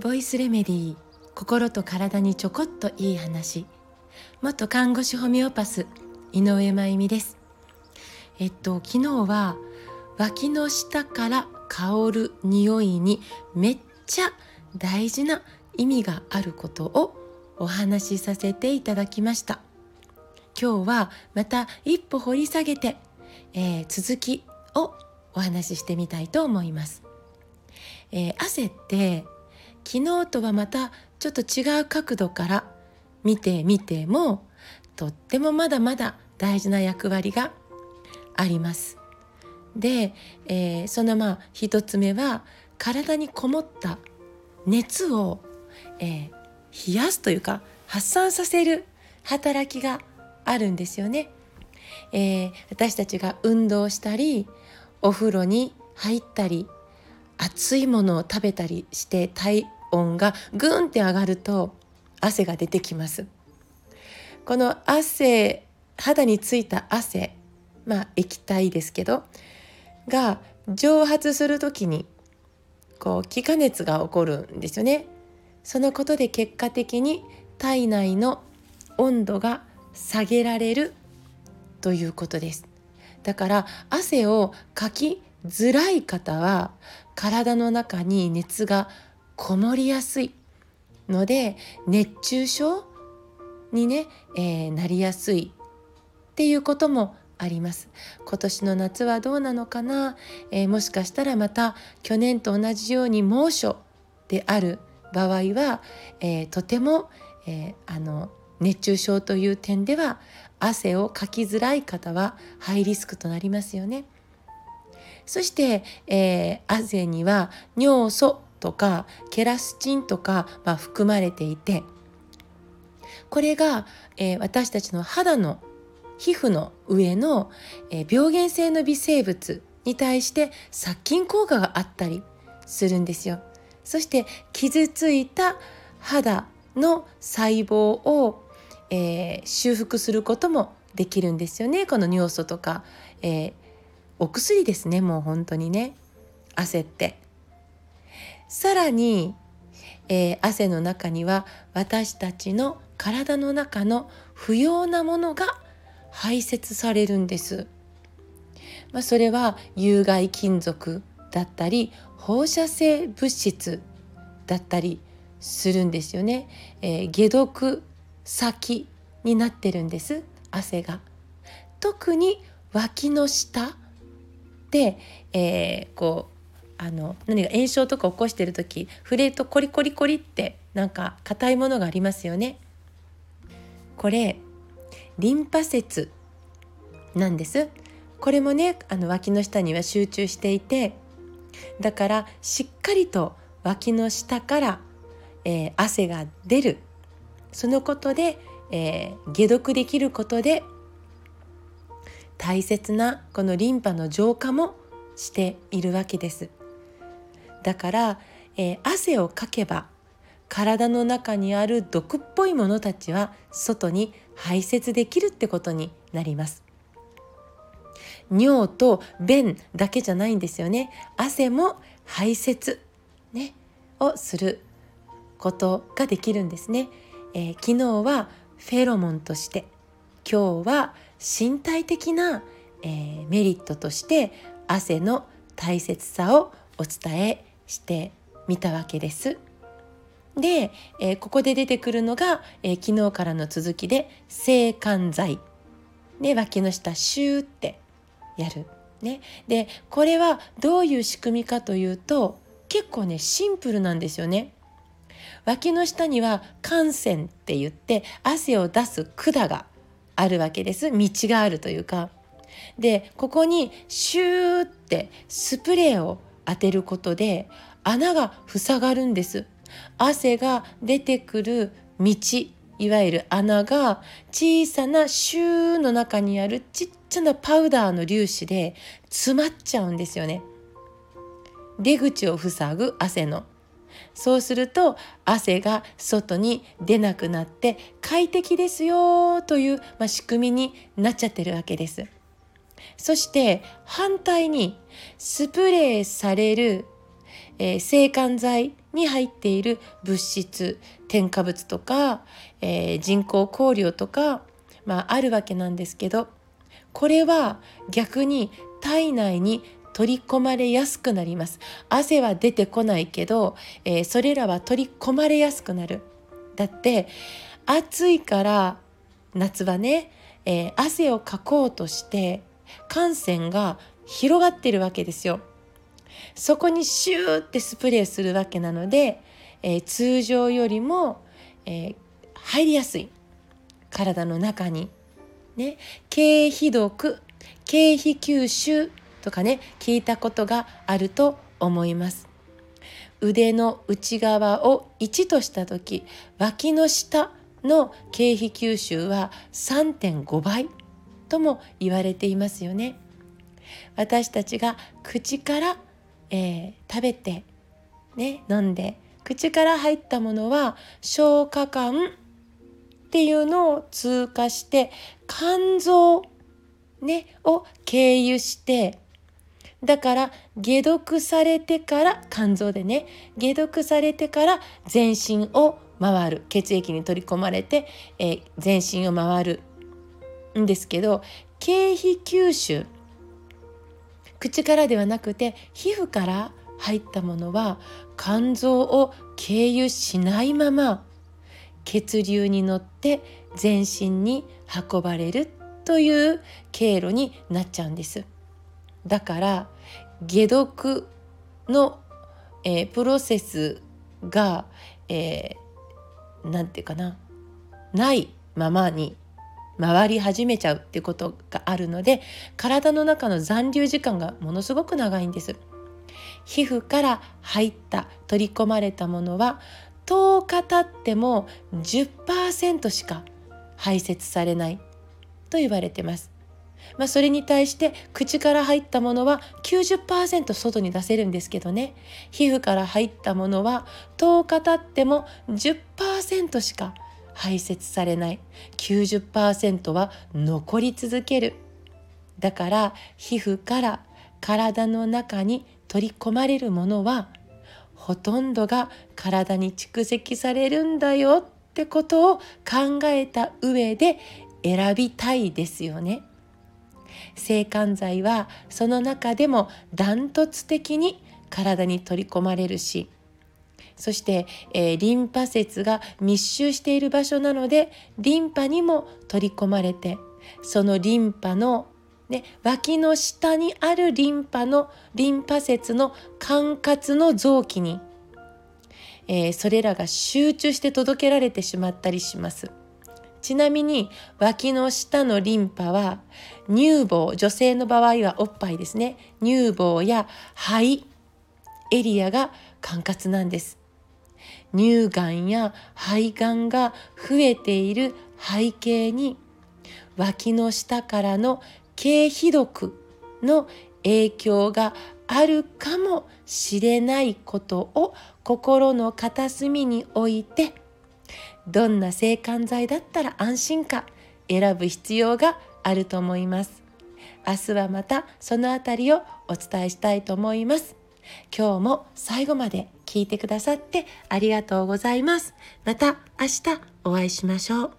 ボイスレメディー心と体にちょこっといい話。元看護師ホメオパス井上真由美です。えっと昨日は脇の下から香る匂いにめっちゃ大事な意味があることをお話しさせていただきました。今日はまた一歩掘り下げて、えー、続きをお話ししてみたいと思います、えー、汗って昨日とはまたちょっと違う角度から見てみてもとってもまだまだ大事な役割があります。で、えー、そのまあ一つ目は体にこもった熱を、えー、冷やすというか発散させる働きがあるんですよね。えー、私たちが運動したりお風呂に入ったり熱いものを食べたりして体温がグンって上がると汗が出てきます。この汗肌についた汗まあ液体ですけどが蒸発する時にこう気化熱が起こるんですよね。そのことで結果的に体内の温度が下げられるということです。だから汗をかきづらい方は体の中に熱がこもりやすいので熱中症にね、えー、なりやすいっていうこともあります。今年の夏はどうなのかな、えー、もしかしたらまた去年と同じように猛暑である場合は、えー、とても、えあの熱中症という点では汗をかきづらい方はハイリスクとなりますよね。そして、えー、汗には尿素とかケラスチンとか、まあ、含まれていてこれが、えー、私たちの肌の皮膚の上の、えー、病原性の微生物に対して殺菌効果があったりするんですよ。そして傷ついた肌の細胞を、えー、修復することもできるんですよね。この尿素とか、えー、お薬ですね。もう本当にね。汗って。さらに、えー、汗の中には私たちの体の中の不要なものが排泄されるんです。まあ、それは有害金属だったり放射性物質だったりするんですよね。えー、解毒先になってるんです汗が。特に脇の下で、えー、こうあの何か炎症とか起こしてる時触れるとコリコリコリってなんか硬いものがありますよね。これリンパ節なんです。これもねあの脇の下には集中していてだからしっかりと脇の下から、えー、汗が出るそのことで、えー、解毒できることで大切なこのリンパの浄化もしているわけです。だから、えー、汗をかけば体の中にある毒っぽいものたちは外に排泄できるってことになります。尿と便だけじゃないんですよね。汗も排泄、ね、をすることができるんですね。えー、昨日はフェロモンとして今日は身体的な、えー、メリットとして汗の大切さをお伝えしてみたわけです。で、えー、ここで出てくるのが、えー、昨日からの続きで制汗剤で脇の下シューってやる。ね、でこれはどういう仕組みかというと結構ねシンプルなんですよね。脇の下には汗腺って言って汗を出す管があるわけです。道があるというか。でここにシューってスプレーを当てることで穴が塞がるんです。汗が出てくる道いわゆる穴が小さなシューの中にあるちっちゃなパウダーの粒子で詰まっちゃうんですよね。出口を塞ぐ汗の。そうすると汗が外に出なくなって快適ですよという、まあ、仕組みになっちゃってるわけです。そして反対にスプレーされる、えー、制汗剤に入っている物質添加物とか、えー、人工香料とか、まあ、あるわけなんですけどこれは逆に体内に取り込まれやすくなります。汗は出てこないけど、えー、それらは取り込まれやすくなる。だって暑いから夏はね、えー、汗をかこうとして汗腺が広がってるわけですよ。そこにシューってスプレーするわけなので、えー、通常よりも、え、入りやすい。体の中に。ね、経皮毒経皮吸収。とかね聞いたことがあると思います。腕の内側を1とした時脇の下の経費吸収は3.5倍とも言われていますよね。私たちが口から、えー、食べて、ね、飲んで口から入ったものは消化管っていうのを通過して肝臓、ね、を経由してだから解毒されてから肝臓でね解毒されてから全身を回る血液に取り込まれて、えー、全身を回るんですけど経皮吸収口からではなくて皮膚から入ったものは肝臓を経由しないまま血流に乗って全身に運ばれるという経路になっちゃうんです。だから解毒の、えー、プロセスが、え何て言うかなないままに回り始めちゃうっていうことがあるので体の中の残留時間がものすごく長いんです。皮膚から入った取り込まれたものは10日経っても10%しか排泄されないと言われてます。まあ、それに対して口から入ったものは90%外に出せるんですけどね。皮膚から入ったものは10日経っても10%しか排泄されない。90%は残り続ける。だから皮膚から体の中に取り込まれるものはほとんどが体に蓄積されるんだよってことを考えた上で選びたいですよね。制汗剤はその中でもダントツ的に体に取り込まれるしそして、えー、リンパ節が密集している場所なのでリンパにも取り込まれてそのリンパの、ね、脇の下にあるリンパのリンパ節の管轄の臓器に、えー、それらが集中して届けられてしまったりします。ちなみに脇の下のリンパは乳房女性の場合はおっぱいですね。乳房や肺エリアが管轄なんです。乳がんや肺がんが増えている背景に脇の下からの経皮毒の影響があるかもしれないことを心の片隅に置いてどんな制汗剤だったら安心か選ぶ必要があると思います。明日はまたそのあたりをお伝えしたいと思います。今日も最後まで聞いてくださってありがとうございます。また明日お会いしましょう。